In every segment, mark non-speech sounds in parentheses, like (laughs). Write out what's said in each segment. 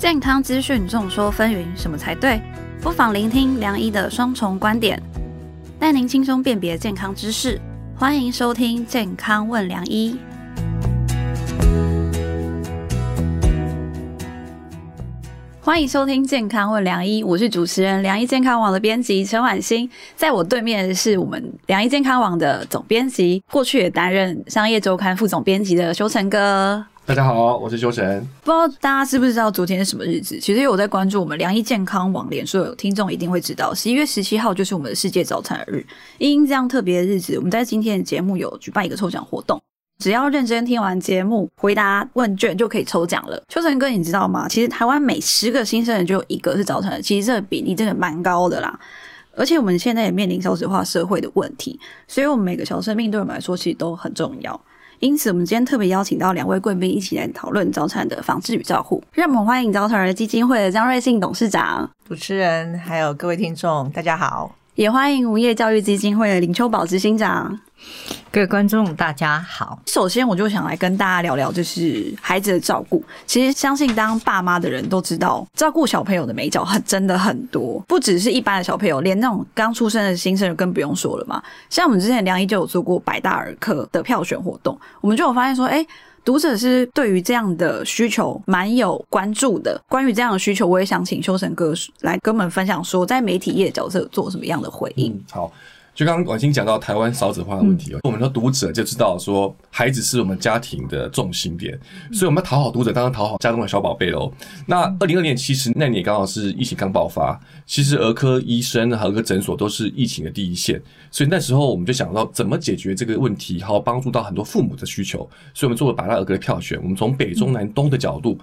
健康资讯众说纷纭，什么才对？不妨聆听梁医的双重观点，带您轻松辨别健康知识。欢迎收听《健康问梁医》。欢迎收听《健康问梁医》，我是主持人梁医健康网的编辑陈婉欣，在我对面是我们梁医健康网的总编辑，过去也担任商业周刊副总编辑的修成哥。大家好，我是修晨。不知道大家知不知道昨天是什么日子？其实有在关注我们良医健康网联，所有听众一定会知道，十一月十七号就是我们的世界早产日。因这样特别的日子，我们在今天的节目有举办一个抽奖活动，只要认真听完节目，回答问卷就可以抽奖了。秋晨哥，你知道吗？其实台湾每十个新生儿就有一个是早产的，其实这个比例真的蛮高的啦。而且我们现在也面临少子化社会的问题，所以我们每个小生命对我们来说其实都很重要。因此，我们今天特别邀请到两位贵宾一起来讨论早产的防治与照护。让我们欢迎早产儿基金会的张瑞信董事长、主持人，还有各位听众，大家好。也欢迎无业教育基金会的林秋宝执行长。各位观众，大家好。首先，我就想来跟大家聊聊，就是孩子的照顾。其实，相信当爸妈的人都知道，照顾小朋友的美角很真的很多，不只是一般的小朋友，连那种刚出生的新生儿更不用说了嘛。像我们之前梁医就有做过百大儿科的票选活动，我们就有发现说，哎，读者是对于这样的需求蛮有关注的。关于这样的需求，我也想请修神哥来跟我们分享，说在媒体业角色做什么样的回应。好。就刚刚婉清讲到台湾少子化的问题哦，我们的读者就知道说，孩子是我们家庭的重心点，所以我们要讨好读者，当然讨好家中的小宝贝喽。那二零二年其实那年刚好是疫情刚爆发，其实儿科医生、儿科诊所都是疫情的第一线，所以那时候我们就想到怎么解决这个问题，好帮助到很多父母的需求，所以我们做了百大儿科的票选，我们从北中南东的角度。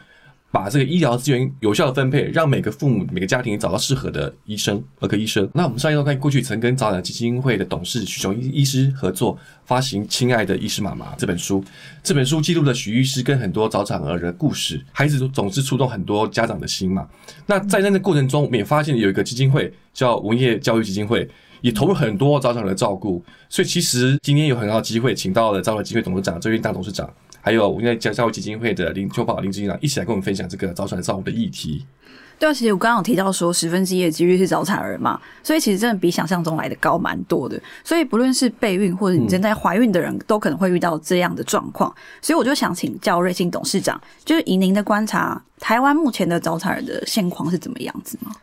把这个医疗资源有效的分配，让每个父母、每个家庭找到适合的医生、儿科医生。那我们上一周看过去曾跟早产基金会的董事许雄医医师合作发行《亲爱的医师妈妈》这本书。这本书记录了许医师跟很多早产儿的故事，孩子总是触动很多家长的心嘛。那在那个过程中，我们也发现有一个基金会叫文业教育基金会，也投入很多早产儿的照顾。所以其实今天有很好的机会，请到了早产基金会董事长周云大董事长。还有我们在教教育基金会的林秋宝林执行长一起来跟我们分享这个早产照顾的议题。对啊，其实我刚刚有提到说十分之一的几率是早产儿嘛，所以其实真的比想象中来的高蛮多的。所以不论是备孕或者你正在怀孕的人都可能会遇到这样的状况。所以我就想请教瑞信董事长，就是以您的观察，台湾目前的早产儿的现况是怎么样子吗？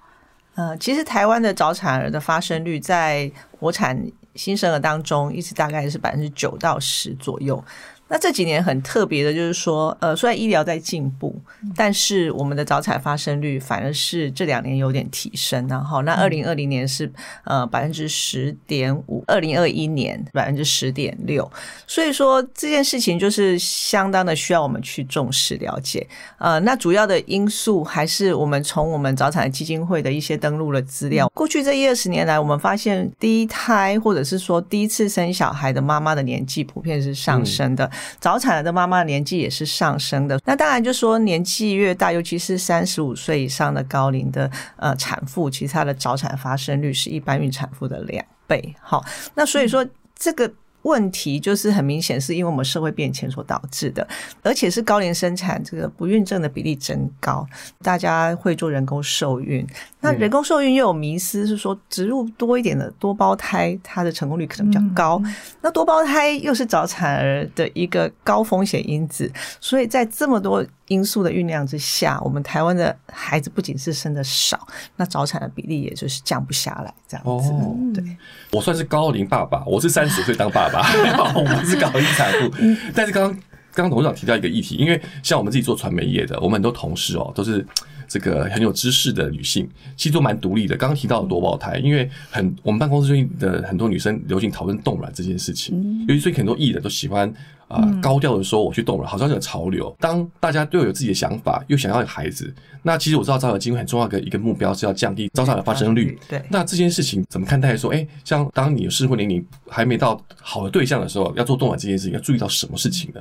呃，其实台湾的早产儿的发生率在国产新生儿当中，一直大概是百分之九到十左右。那这几年很特别的，就是说，呃，虽然医疗在进步，但是我们的早产发生率反而是这两年有点提升。然后，那二零二零年是呃百分之十点五，二零二一年百分之十点六。所以说这件事情就是相当的需要我们去重视了解。呃，那主要的因素还是我们从我们早产基金会的一些登录的资料，过去这一二十年来，我们发现第一胎或者是说第一次生小孩的妈妈的年纪普遍是上升的。早产的妈妈年纪也是上升的，那当然就说年纪越大，尤其是三十五岁以上的高龄的呃产妇，其实她的早产发生率是一般孕产妇的两倍。好，那所以说这个。问题就是很明显，是因为我们社会变迁所导致的，而且是高龄生产这个不孕症的比例增高，大家会做人工受孕，那人工受孕又有迷思，是说植入多一点的多胞胎，它的成功率可能比较高。那多胞胎又是早产儿的一个高风险因子，所以在这么多。因素的酝酿之下，我们台湾的孩子不仅是生的少，那早产的比例也就是降不下来，这样子。对，我算是高龄爸爸，我是三十岁当爸爸，(laughs) 我不是高龄产妇。但是刚刚刚刚董事长提到一个议题，因为像我们自己做传媒业的，我们很多同事哦都是。这个很有知识的女性，其实都蛮独立的。刚刚提到多胞胎，因为很我们办公室最近的很多女生流行讨论冻卵这件事情，尤其最近很多艺人都喜欢啊高调的说我去冻卵，好像是个潮流。当大家都有自己的想法，又想要有孩子，那其实我知道招产基金很重要的一个目标是要降低早产的发生率。对，那这件事情怎么看待？说，哎，像当你适婚年龄还没到好的对象的时候，要做冻卵这件事情，要注意到什么事情呢？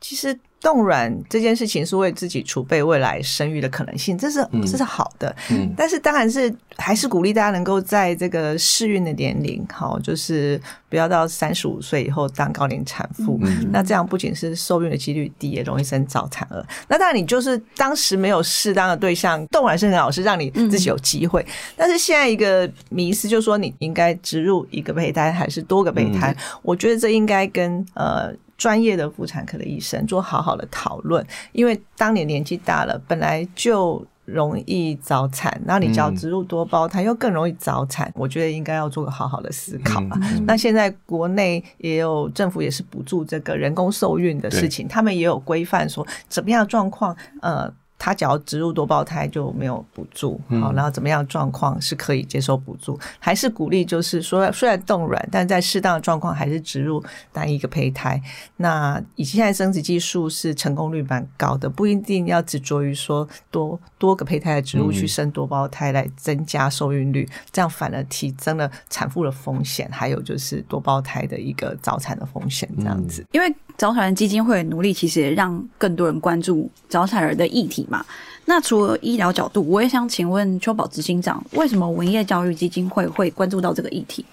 其实冻卵这件事情是为自己储备未来生育的可能性，这是嗯这是好的。嗯但是当然是还是鼓励大家能够在这个适孕的年龄，好，就是不要到三十五岁以后当高龄产妇。嗯那这样不仅是受孕的几率低，也容易生早产儿。那当然，你就是当时没有适当的对象，冻卵是很好，是让你自己有机会。但是现在一个迷思就是说，你应该植入一个胚胎还是多个胚胎？我觉得这应该跟呃。专业的妇产科的医生做好好的讨论，因为当你年纪大了，本来就容易早产，然后你只要植入多胞胎又更容易早产，我觉得应该要做个好好的思考啊。嗯那现在国内也有政府也是补助这个人工受孕的事情，他们也有规范说怎么样的状况，呃。他只要植入多胞胎就没有补助，好，然后怎么样状况是可以接受补助，还是鼓励就是说虽然冻卵，但在适当的状况还是植入单一个胚胎。那以现在生殖技术是成功率蛮高的，不一定要执着于说多多个胚胎的植入去生多胞胎来增加受孕率，这样反而提升了产妇的风险，还有就是多胞胎的一个早产的风险，这样子。因为早产儿基金会的努力，其实也让更多人关注早产儿的议题那除了医疗角度，我也想请问邱宝执行长，为什么文业教育基金会会关注到这个议题？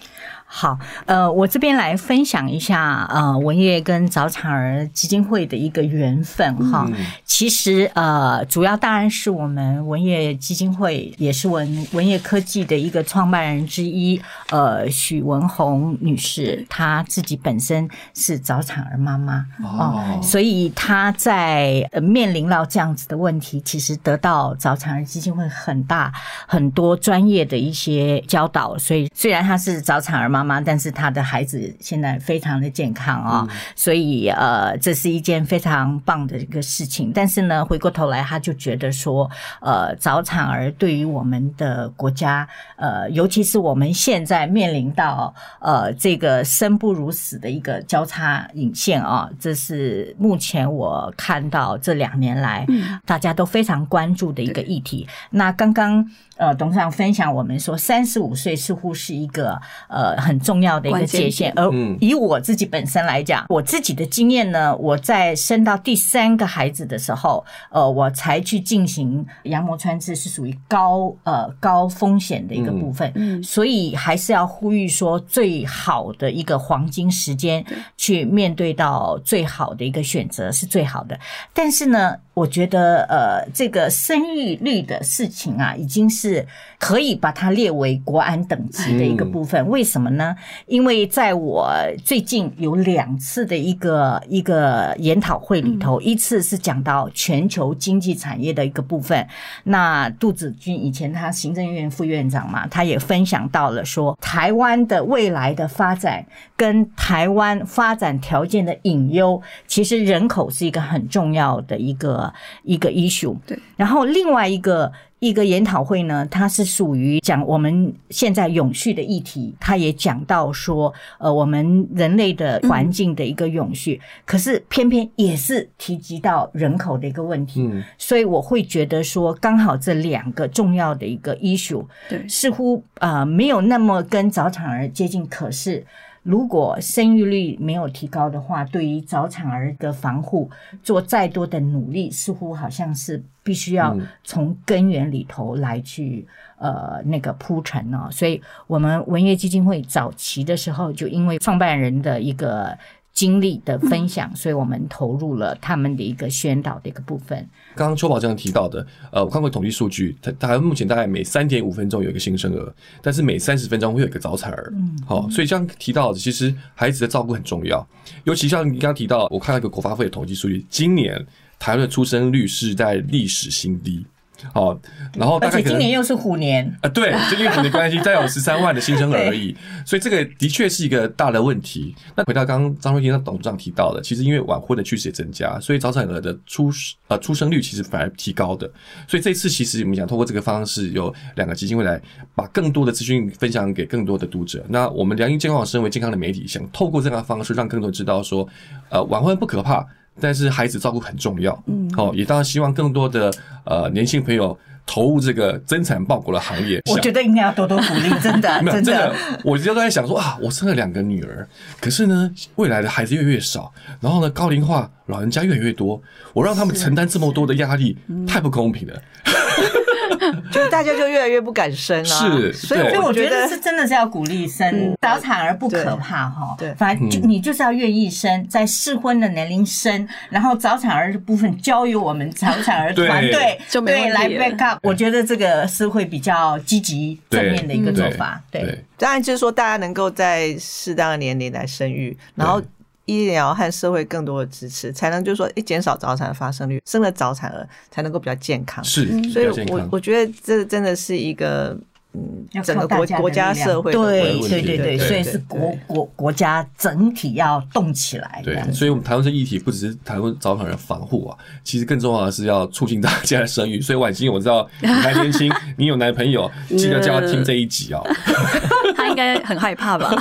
好，呃，我这边来分享一下，呃，文业跟早产儿基金会的一个缘分哈。其实，呃，主要当然是我们文业基金会，也是文文业科技的一个创办人之一，呃，许文红女士，她自己本身是早产儿妈妈哦所以她在呃面临到这样子的问题，其实得到早产儿基金会很大很多专业的一些教导。所以虽然她是早产儿妈妈，但是她的孩子现在非常的健康啊、所以呃，这是一件非常棒的一个事情。但是呢，回过头来，他就觉得说，呃，早产儿对于我们的国家，呃，尤其是我们现在面临到呃这个生不如死的一个交叉引线啊，这是目前我看到这两年来、大家都非常关注的一个议题。那刚刚呃董事长分享我们说，三十五岁似乎是一个呃很重要的一个界限，而嗯。以我自己本身来讲，我自己的经验呢，我在生到第三个孩子的时候，呃，我才去进行羊膜穿刺，是属于高呃高风险的一个部分，嗯。所以还是要呼吁说，最好的一个黄金时间去面对到最好的一个选择是最好的。但是呢，我觉得呃，这个生育率的事情啊，已经是可以把它列为国安等级的一个部分。为什么呢？因为在我最近有两次的一个一个研讨会里头，一次是讲到全球经济产业的一个部分。那杜子君以前他行政院副院长嘛，他也分享到了说，台湾的未来的发展跟台湾发展条件的隐忧，其实人口是一个很重要的一个一个 issue。对，然后另外一个。一个研讨会呢，它是属于讲我们现在永续的议题，它也讲到说，呃，我们人类的环境的一个永续，可是偏偏也是提及到人口的一个问题，嗯所以我会觉得说，刚好这两个重要的一个 issue，对似乎呃没有那么跟早产儿接近，可是。如果生育率没有提高的话，对于早产儿的防护做再多的努力，似乎好像是必须要嗯从根源里头来去呃那个铺陈哦。所以，我们文业基金会早期的时候，就因为创办人的一个经历的分享，所以我们投入了他们的一个宣导的一个部分。刚刚邱宝这样提到的，呃，我看过统计数据，台台湾目前大概每三点五分钟有一个新生儿，但是每三十分钟会有一个早产儿。嗯，好，所以这样提到的，其实孩子的照顾很重要，尤其像你刚刚提到，我看到一个国发会的统计数据，今年台湾的出生率是在历史新低。好，然后大而且概今年又是虎年，啊，对，就因为虎年关系，再有十三万的新生儿而已，(laughs) 所以这个的确是一个大的问题。那回到刚刚张瑞婷董事长提到的，其实因为晚婚的趋势也增加，所以早产儿的出呃出生率其实反而提高的。所以这次其实我们想通过这个方式，有两个基金会来把更多的资讯分享给更多的读者。那我们良医健康网身为健康的媒体，想透过这样的方式，让更多人知道说，呃，晚婚不可怕。但是孩子照顾很重要，嗯，哦，也当然希望更多的呃年轻朋友投入这个增产报国的行业。我觉得应该要多多鼓励，(laughs) 真的真的，我就在想说啊，我生了两个女儿，可是呢，未来的孩子越来越少，然后呢，高龄化，老人家越来越多，我让他们承担这么多的压力，太不公平了。(laughs) 就大家就越来越不敢生了。是所以所以我觉觉得是真的是要鼓励生嗯。早产儿不可怕哈，对反正就你就是要愿意生，在适婚的年龄生，然后早产儿的部分交由我们早产儿团队对。来题。了 back up，我觉得这个是会比较积极正面的一个嗯做法，对，当然就是说，大家能够在适当的年龄来生育，然后医疗和社会更多的支持，才能就是说，一减少早产的发生率，生了早产儿才能够比较健康。是所以。我我觉得这真的是一个嗯，整个靠大家国国家社会的对对对对，对所以是国国国家整体要动起来，这对所以我们谈论这议题，不只是谈论早产儿防护啊，其实更重要的是要促进大家的生育。所以婉欣，我知道你还年轻，(laughs) 你有男朋友，记得叫他听这一集哦。他应该很害怕吧？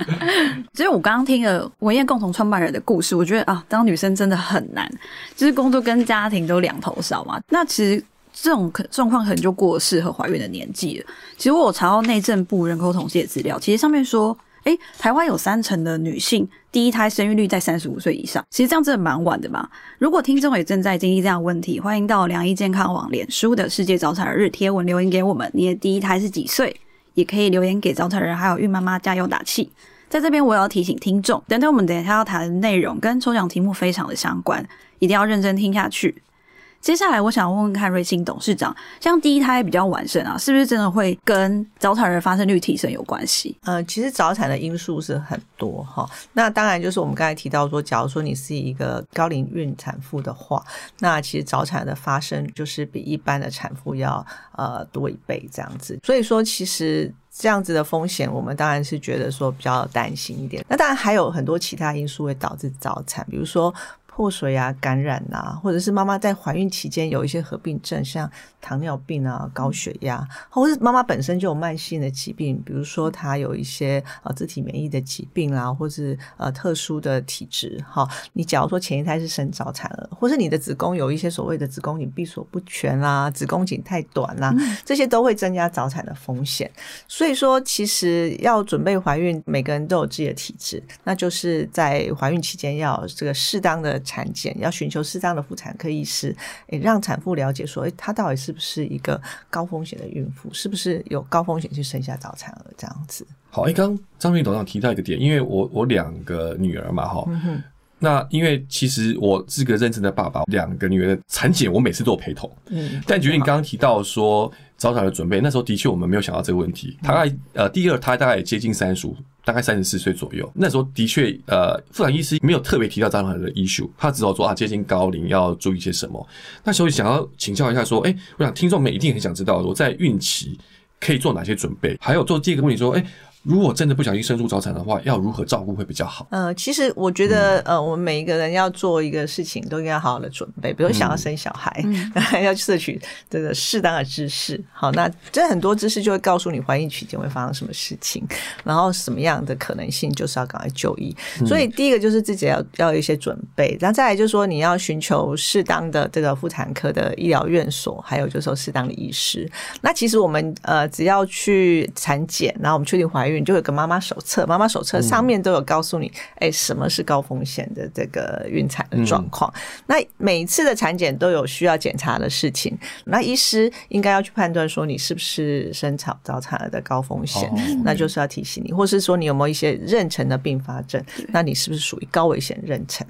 (laughs) 其实我刚刚听了文燕共同创办人的故事，我觉得啊，当女生真的很难，就是工作跟家庭都两头少嘛。那其实这种可状况可能就过了适合怀孕的年纪了。其实我查到内政部人口统计的资料，其实上面说，诶，台湾有三成的女性第一胎生育率在三十五岁以上，其实这样真的蛮晚的嘛。如果听众也正在经历这样的问题，欢迎到良医健康网脸书的世界早产日贴文留言给我们，你的第一胎是几岁？也可以留言给早产人还有孕妈妈加油打气。在这边，我也要提醒听众，等等我们等一下要谈的内容跟抽奖题目非常的相关，一定要认真听下去。接下来，我想问问看瑞幸董事长，像第一胎比较晚生啊，是不是真的会跟早产儿发生率提升有关系？呃，其实早产的因素是很多哈。那当然就是我们刚才提到说，假如说你是一个高龄孕产妇的话，那其实早产的发生就是比一般的产妇要呃多一倍这样子。所以说，其实。这样子的风险，我们当然是觉得说比较担心一点。那当然还有很多其他因素会导致早产，比如说破水啊、感染啊，或者是妈妈在怀孕期间有一些合并症，像糖尿病啊、高血压，或者是妈妈本身就有慢性的疾病，比如说她有一些呃自体免疫的疾病啦，或是呃特殊的体质。哈，你假如说前一胎是生早产儿，或是你的子宫有一些所谓的子宫颈闭锁不全啦、子宫颈太短啦，这些都会增加早产的风险。所以说，其实要准备怀孕，每个人都有自己的体质，那就是在怀孕期间要有这个适当的产检，要寻求适当的妇产科医师，诶，让产妇了解说，诶，她到底是不是一个高风险的孕妇，是不是有高风险去生下早产儿这样子。好，哎，刚刚张明董事长提到一个点，因为我我两个女儿嘛，哈、嗯那因为其实我是个认真的爸爸，两个女儿的产检我每次都有陪同。嗯，但觉得你刚刚提到说早产的准备，那时候的确我们没有想到这个问题。大概呃第二胎大概也接近三十五，大概三十四岁左右。那时候的确呃妇产医师没有特别提到张老师的 issue，他只有说啊接近高龄要注意些什么。那时候想要请教一下说，哎、我想听众们一定很想知道我在孕期可以做哪些准备，还有做第一个问题说，哎、如果真的不小心生出早产的话，要如何照顾会比较好？呃，其实我觉得，呃，我们每一个人要做一个事情，都应该好好的准备。比如想要生小孩，(laughs) 要摄取这个适当的知识。好，那这很多知识就会告诉你怀孕期间会发生什么事情，然后什么样的可能性就是要赶快就医。所以第一个就是自己要要有一些准备，然后再来就是说你要寻求适当的这个妇产科的医疗院所，还有就是说适当的医师。那其实我们呃只要去产检，然后我们确定怀孕。就有个妈妈手册，妈妈手册上面都有告诉你，哎、什么是高风险的这个孕产的状况。那每一次的产检都有需要检查的事情，那医师应该要去判断说你是不是生产早产儿的高风险，哦那就是要提醒你，或是说你有没有一些妊娠的并发症，那你是不是属于高危险妊娠？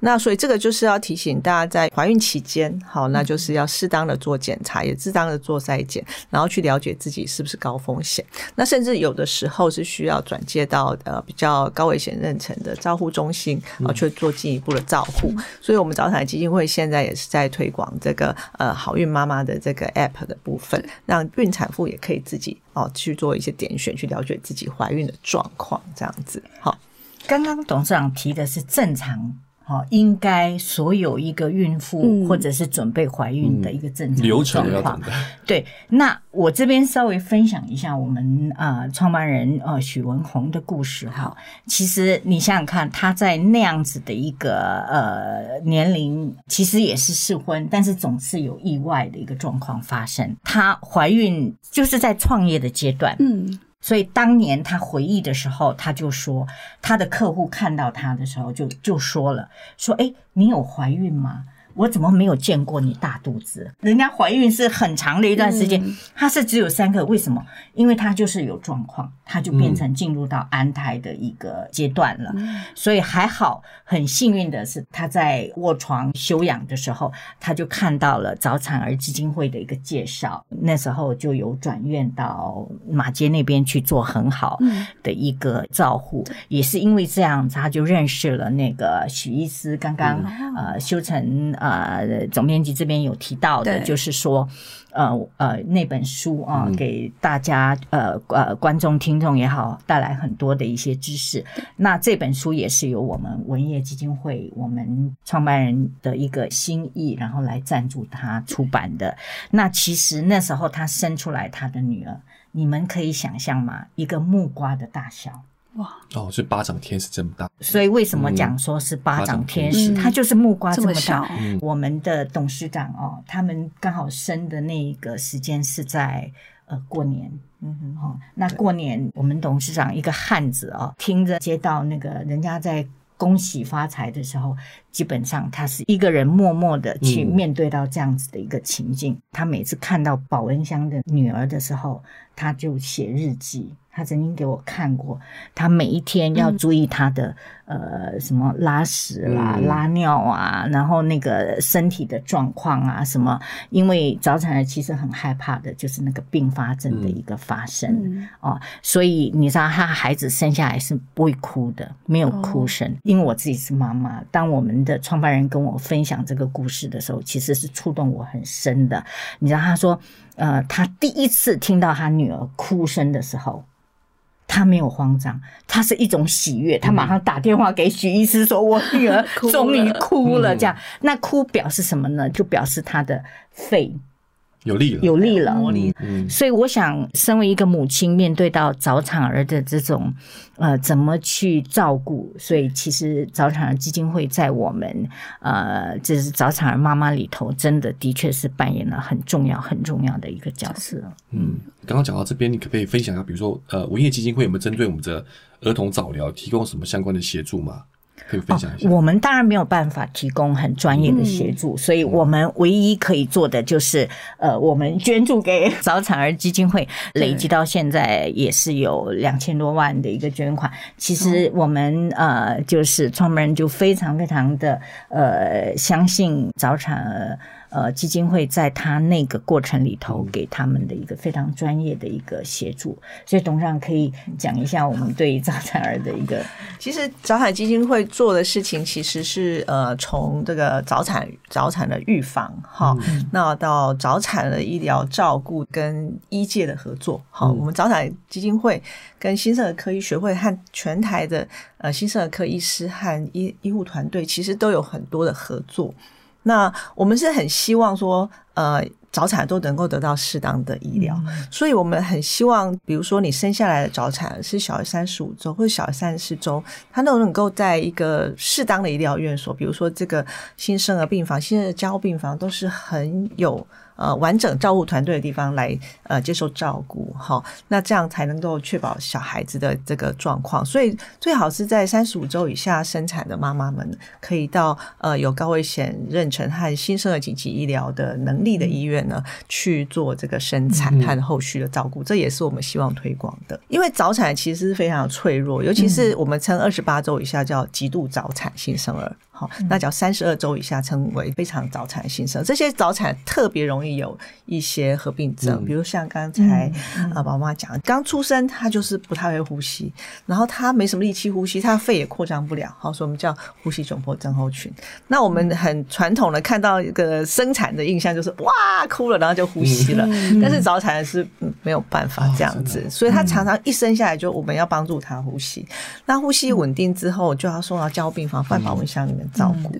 那所以这个就是要提醒大家在怀孕期间，好，那就是要适当的做检查，也适当的做筛检，然后去了解自己是不是高风险。那甚至有的时候是需要转介到呃比较高危险妊娠的照护中心啊，去做进一步的照护。所以，我们早产基金会现在也是在推广这个呃好孕妈妈的这个 app 的部分，让孕产妇也可以自己哦去做一些点选，去了解自己怀孕的状况，这样子。好，刚刚董事长提的是正常好，应该所有一个孕妇嗯或者是准备怀孕的一个正常流程状况要懂。得。(laughs) 对，那我这边稍微分享一下我们呃创办人呃许文宏的故事哈。其实你想想看，他在那样子的一个呃年龄，其实也是适婚，但是总是有意外的一个状况发生。她怀孕就是在创业的阶段，嗯，所以当年他回忆的时候，他就说，他的客户看到他的时候就就说了，说：“哎，你有怀孕吗？我怎么没有见过你大肚子？人家怀孕是很长的一段时间，她是只有三个，为什么？因为她就是有状况，她就变成进入到安胎的一个阶段了。所以还好，很幸运的是，她在卧床休养的时候，她就看到了早产儿基金会的一个介绍，那时候就有转院到马街那边去做很好的一个照护，也是因为这样，她就认识了那个许医师，刚刚、呃修成呃总编辑这边有提到的，就是说。呃呃，那本书啊，给大家呃呃观众听众也好，带来很多的一些知识。那这本书也是由我们文业基金会我们创办人的一个心意，然后来赞助他出版的。那其实那时候他生出来他的女儿，你们可以想象吗？一个木瓜的大小。哦，是巴掌天使这么大，所以为什么讲说是巴掌天使？嗯它就是木瓜这么小。我们的董事长哦，他们刚好生的那个时间是在呃过年。嗯哼，哦，那过年我们董事长一个汉子哦，听着接到那个人家在恭喜发财的时候，基本上他是一个人默默的去嗯面对到这样子的一个情境。他每次看到保温箱的女儿的时候，他就写日记。他曾经给我看过，他每一天要注意他的、呃什么拉屎啦、嗯拉尿啊，然后那个身体的状况啊什么。因为早产儿其实很害怕的就是那个并发症的一个发生。嗯哦，所以你知道，他孩子生下来是不会哭的，没有哭声。因为我自己是妈妈，当我们的创办人跟我分享这个故事的时候，其实是触动我很深的。你知道，他说，呃，他第一次听到他女儿哭声的时候。他没有慌张，他是一种喜悦。他马上打电话给许医师说：“我女儿终于 (laughs) 哭了。”嗯这样，那哭表示什么呢？就表示他的肺有力了，有力了，嗯，所以我想，身为一个母亲，面对到早产儿的这种呃，怎么去照顾？所以其实早产儿基金会在我们呃，就是早产儿妈妈里头，真的的确是扮演了很重要、很重要的一个角色。嗯，刚刚讲到这边，你可不可以分享一下，比如说，呃，文业基金会有没有针对我们的儿童早疗提供什么相关的协助吗？可以分享一下。我们当然没有办法提供很专业的协助，所以我们唯一可以做的就是，呃，我们捐助给早产儿基金会，累积到现在也是有两千多万的一个捐款。其实我们呃，就是创办人就非常非常的呃，相信早产儿。呃，基金会在他那个过程里头给他们的一个非常专业的一个协助，所以董事长可以讲一下我们对于早产儿的一个 (laughs) 其实早产基金会做的事情，其实是呃，从这个早产早产的预防哈，那到早产的医疗照顾跟医界的合作。好，我们早产基金会跟新生儿科医学会和全台的呃新生儿科医师和医医护团队，其实都有很多的合作。那我们是很希望说，呃，早产都能够得到适当的医疗，所以我们很希望，比如说你生下来的早产是小于三十五周或者小于三十四周，他都能够在一个适当的医疗院所，比如说这个新生儿病房、新生儿加护病房，都是很有。呃，完整照顾团队的地方来呃接受照顾，哈，那这样才能够确保小孩子的这个状况。所以最好是在三十五周以下生产的妈妈们，可以到呃有高危险妊娠和新生儿紧急医疗的能力的医院呢去做这个生产和后续的照顾。这也是我们希望推广的，因为早产其实是非常脆弱，尤其是我们称二十八周以下叫极度早产新生儿。好，那只要三十二周以下称为非常早产新生，这些早产特别容易有一些合并症，嗯。比如像刚才啊宝妈讲，刚出生他就是不太会呼吸，然后他没什么力气呼吸，他肺也扩张不了，好，所以我们叫呼吸窘迫症候群。那我们很传统的看到一个生产的印象就是哇哭了，然后就呼吸了，但是早产是嗯没有办法这样子，所以他常常一生下来就我们要帮助他呼吸，那呼吸稳定之后就要送到加护病房放保温箱里面。面照顾。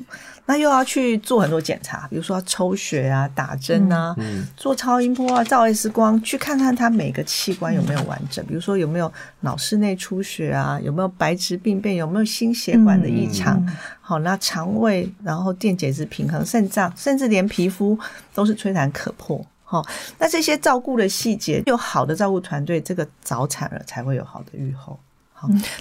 那又要去做很多检查，比如说抽血啊、打针啊、做超音波啊、照 X 光，去看看他每个器官有没有完整。比如说有没有脑室内出血啊，有没有白质病变，有没有心血管的异常。好，那肠胃，然后电解质平衡，肾脏，甚至连皮肤都是吹弹可破。好，那这些照顾的细节，有好的照顾团队，这个早产了才会有好的预后。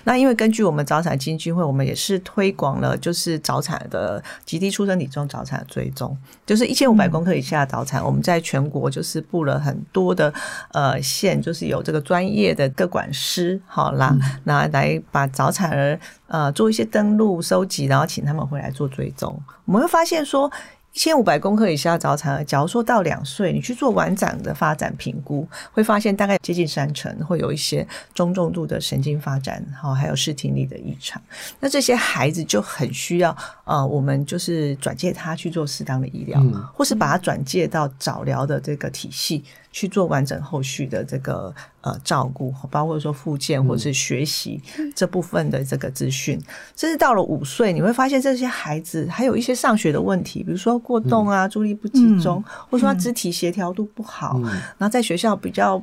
那因为根据我们早产基金聚会，我们也是推广了，就是早产的极低出生体重早产追踪，就是一千五百公克以下早产，我们在全国就是布了很多的呃线，就是有这个专业的各管师，好啦，那来把早产儿呃做一些登录收集，然后请他们回来做追踪，我们会发现说。一千五百公克以下早产儿，假如说到两岁，你去做完整的发展评估，会发现大概接近三成会有一些中重度的神经发展，好，还有视听力的异常。那这些孩子就很需要，呃，我们就是转介他去做适当的医疗，或是把他转介到早疗的这个体系。去做完整后续的这个呃照顾，包括说复健或者是学习这部分的这个资讯，甚至到了五岁，你会发现这些孩子还有一些上学的问题，比如说过动啊、注意力不集中，或者说肢体协调度不好，然后在学校比较。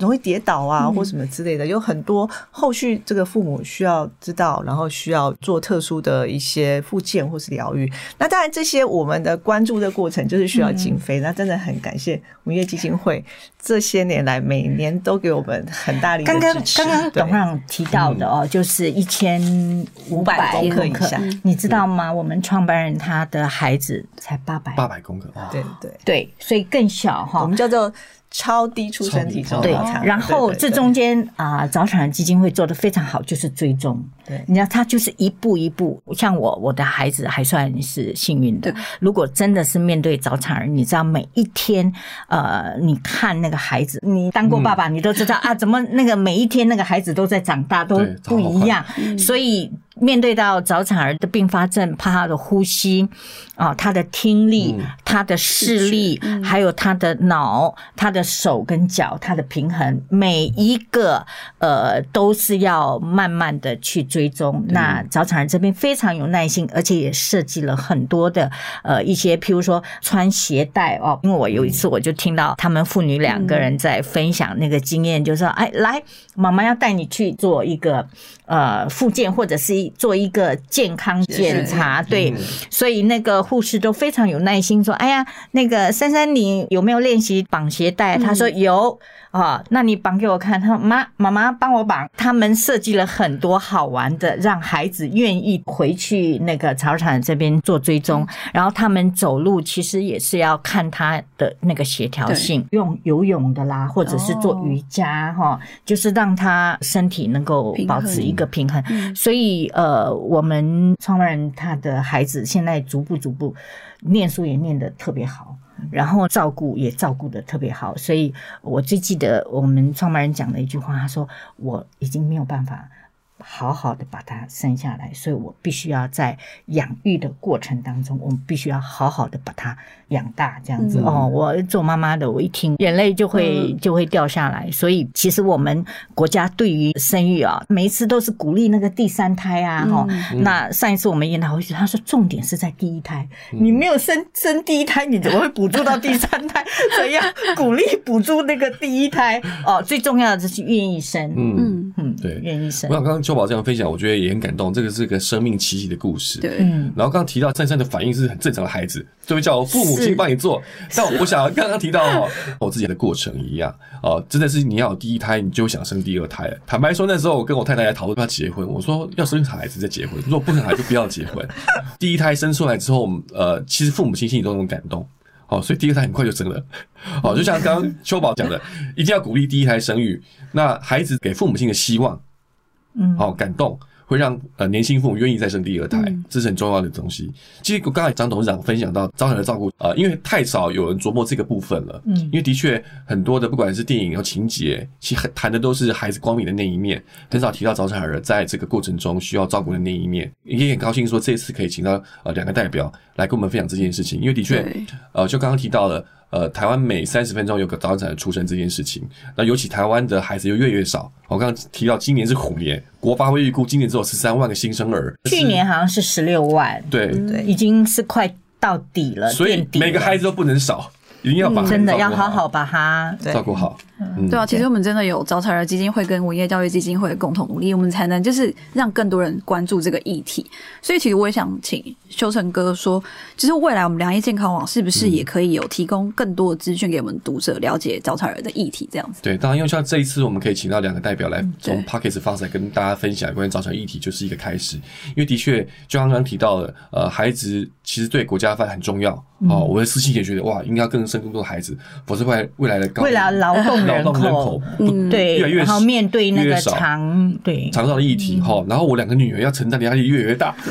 容易跌倒啊，或什么之类的，有很多后续这个父母需要知道，然后需要做特殊的一些复健或是疗愈。那当然，这些我们的关注的过程就是需要经费。那真的很感谢五月基金会这些年来每年都给我们很大力的支持。刚刚刚刚董事长提到的哦，就是一千五百公克以下，你知道吗？我们创办人他的孩子才八百八百公克，对对对，所以更小哈。我们叫做。超低出生体重，对，然后这中间啊，早产儿基金会做的非常好，就是追踪。对，你知道，他就是一步一步。像我，我的孩子还算是幸运的。如果真的是面对早产儿，你知道每一天，呃，你看那个孩子，你当过爸爸，你都知道啊，怎么那个每一天那个孩子都在长大，都不一样。所以面对到早产儿的并发症，怕他的呼吸啊，他的听力，他的视力，还有他的脑，他的。手跟脚，他的平衡，每一个呃都是要慢慢的去追踪。那早产儿这边非常有耐心，而且也设计了很多的呃一些，譬如说穿鞋带哦。因为我有一次我就听到他们父女两个人在分享那个经验，就说：“哎，来，妈妈要带你去做一个呃复健，或者是做一个健康检查。”对，所以那个护士都非常有耐心，说：“哎呀，那个珊珊，你有没有练习绑鞋带？”他说有啊，那你绑给我看。他说妈，妈妈帮我绑。他们设计了很多好玩的，让孩子愿意回去那个草场这边做追踪。然后他们走路其实也是要看他的那个协调性，用游泳的啦，或者是做瑜伽哈，就是让他身体能够保持一个平衡。所以呃，我们创办人他的孩子现在逐步逐步念书也念得特别好。然后照顾也照顾的特别好，所以我最记得我们创办人讲的一句话，他说：“我已经没有办法。”好好的把他生下来，所以我必须要在养育的过程当中，我们必须要好好的把他养大，这样子哦。我做妈妈的，我一听眼泪就会就会掉下来。所以其实我们国家对于生育啊，每一次都是鼓励那个第三胎啊，哈。那上一次我们研讨会，他说重点是在第一胎，你没有生生第一胎，你怎么会补助到第三胎？(laughs) 怎样鼓励补助那个第一胎？哦，最重要的就是愿意生，嗯嗯，对，愿意生。我想刚刚。秋宝这样分享，我觉得也很感动。这个是个生命奇迹的故事。对，然后刚刚提到珊珊的反应是很正常的孩子，就会叫我父母亲帮你做。(laughs) 但我想刚刚提到哦，我自己的过程一样哦，真的是你要有第一胎，你就想生第二胎。坦白说，那时候我跟我太太来讨论要结婚，我说要生孩子再结婚，如果不生孩子就不要结婚。(laughs) 第一胎生出来之后，呃，其实父母亲心里都很感动。哦，所以第二胎很快就生了。好，就像刚刚 (laughs) 秋宝讲的，一定要鼓励第一胎生育，那孩子给父母亲的希望。嗯，好感动。会让呃年轻父母愿意再生第二胎，这是很重要的东西。其实刚才张董事长分享到早产的照顾，呃，因为太少有人琢磨这个部分了。嗯，因为的确很多的不管是电影和情节，其实谈的都是孩子光明的那一面，很少提到早产儿在这个过程中需要照顾的那一面。也很高兴说这次可以请到呃两个代表来跟我们分享这件事情，因为的确呃就刚刚提到了呃，台湾每三十分钟有个早产儿出生这件事情，那尤其台湾的孩子又越来越少。我刚刚提到今年是虎年，国发会预估今年只有十三万个新生儿，去年好像是十六万，对，对已经是快到底了，所以每个孩子都不能少，一定要把真的要好好把他对。照顾好。嗯对啊，其实我们真的有早产儿基金会跟文业教育基金会共同努力，我们才能就是让更多人关注这个议题。所以其实我也想请修成哥说，就是未来我们良医健康网是不是也可以有提供更多的资讯给我们读者了解早产儿的议题？这样子。对，当然，因为像这一次，我们可以请到两个代表来从 p o c k e t 方式来跟大家分享关于早产议题，就是一个开始。因为的确，就像刚刚提到的，呃，孩子其实对国家发展很重要。哦，我的私信也觉得，哇，应该要更生更多的孩子，否则未来未来的高未来劳动劳人动人口口，嗯对，越来越然后面对那个长对肠道的议题哈，然后我两个女儿要承担的压力越来越大，(laughs)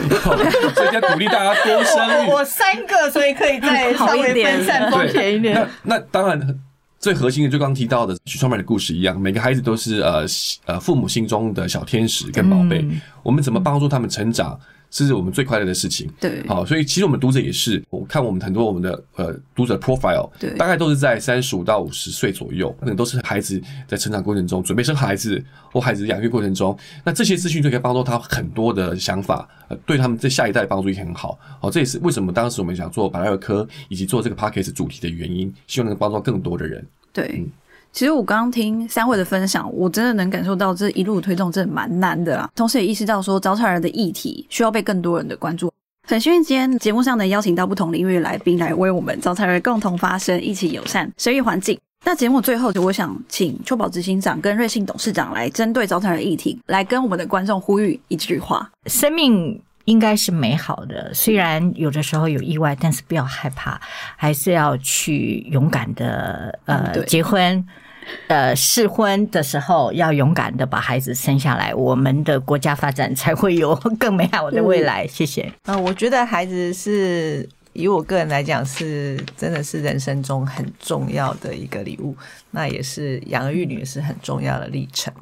所以要鼓励大家多生育。(laughs) 我三个，所以可以再好一点分散风险一点。那那当然，最核心的就刚刚提到的许双美的故事一样，每个孩子都是呃呃父母心中的小天使跟宝贝，嗯我们怎么帮助他们成长？是我们最快乐的事情。对好，所以其实我们读者也是，我看我们很多我们的呃读者 profile，对大概都是在三十五到五十岁左右，可能都是孩子在成长过程中准备生孩子或孩子养育过程中，那这些资讯就可以帮助他很多的想法，呃，对他们在下一代帮助也很好。好，这也是为什么当时我们想做百乐科以及做这个 p a c k a g e 主题的原因，希望能帮助更多的人。对，其实我刚刚听三位的分享，我真的能感受到这一路推动真的蛮难的啦。同时也意识到说早产儿的议题需要被更多人的关注。很幸运今天节目上能邀请到不同领域的来宾来为我们早产儿共同发声，一起友善生育环境。那节目最后，我想请秋宝执行长跟瑞信董事长来针对早产儿议题，来跟我们的观众呼吁一句话。生命应该是美好的，虽然有的时候有意外，但是不要害怕，还是要去勇敢的呃嗯结婚。呃，试婚的时候要勇敢的把孩子生下来，我们的国家发展才会有更美好的未来。谢谢。啊、我觉得孩子是以我个人来讲，是真的是人生中很重要的一个礼物，那也是养儿育女是很重要的历程。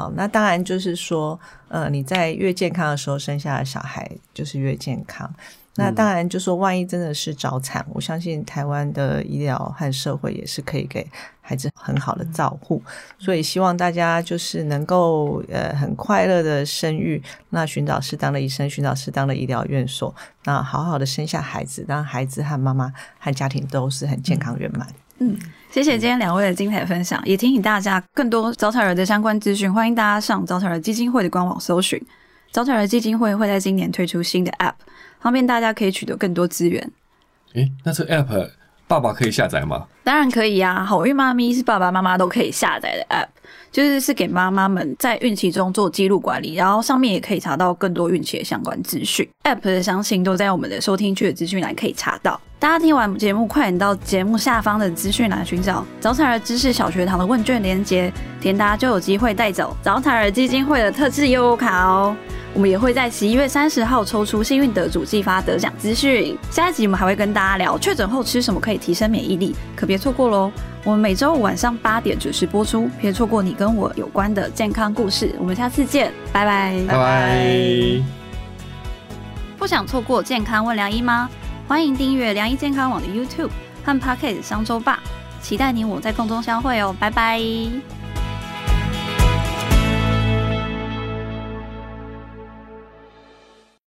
好，那当然就是说，呃，你在越健康的时候生下的小孩就是越健康。那当然，就说万一真的是早产，我相信台湾的医疗和社会也是可以给孩子很好的照护，所以希望大家就是能够呃很快乐的生育，那寻找适当的医生，寻找适当的医疗院所，那好好的生下孩子，让孩子和妈妈和家庭都是很健康圆满。谢谢今天两位的精彩分享，也提醒大家更多早产儿的相关资讯，欢迎大家上早产儿基金会的官网搜寻。早产儿基金会会在今年推出新的 App，方便大家可以取得更多资源。诶，那这个 app 爸爸可以下载吗？当然可以呀、好运妈咪是爸爸妈妈都可以下载的 App，就是是给妈妈们在孕期中做记录管理，然后上面也可以查到更多孕期的相关资讯。App 的详情都在我们的收听区的资讯栏可以查到。大家听完节目，快点到节目下方的资讯栏寻找早产儿知识小学堂的问卷连接，填答就有机会带走早产儿基金会的特制优卡哦。我们也会在十一月三十号抽出幸运得主寄发得奖资讯。下一集我们还会跟大家聊确诊后吃什么可以提升免疫力，可别错过喽！我们每周五晚上八点准时播出，别错过你跟我有关的健康故事。我们下次见，拜拜。拜拜。不想错过健康问良医吗？欢迎订阅良医健康网的 YouTube 和 Pocket 商周吧，期待你我在空中相会哦，拜拜。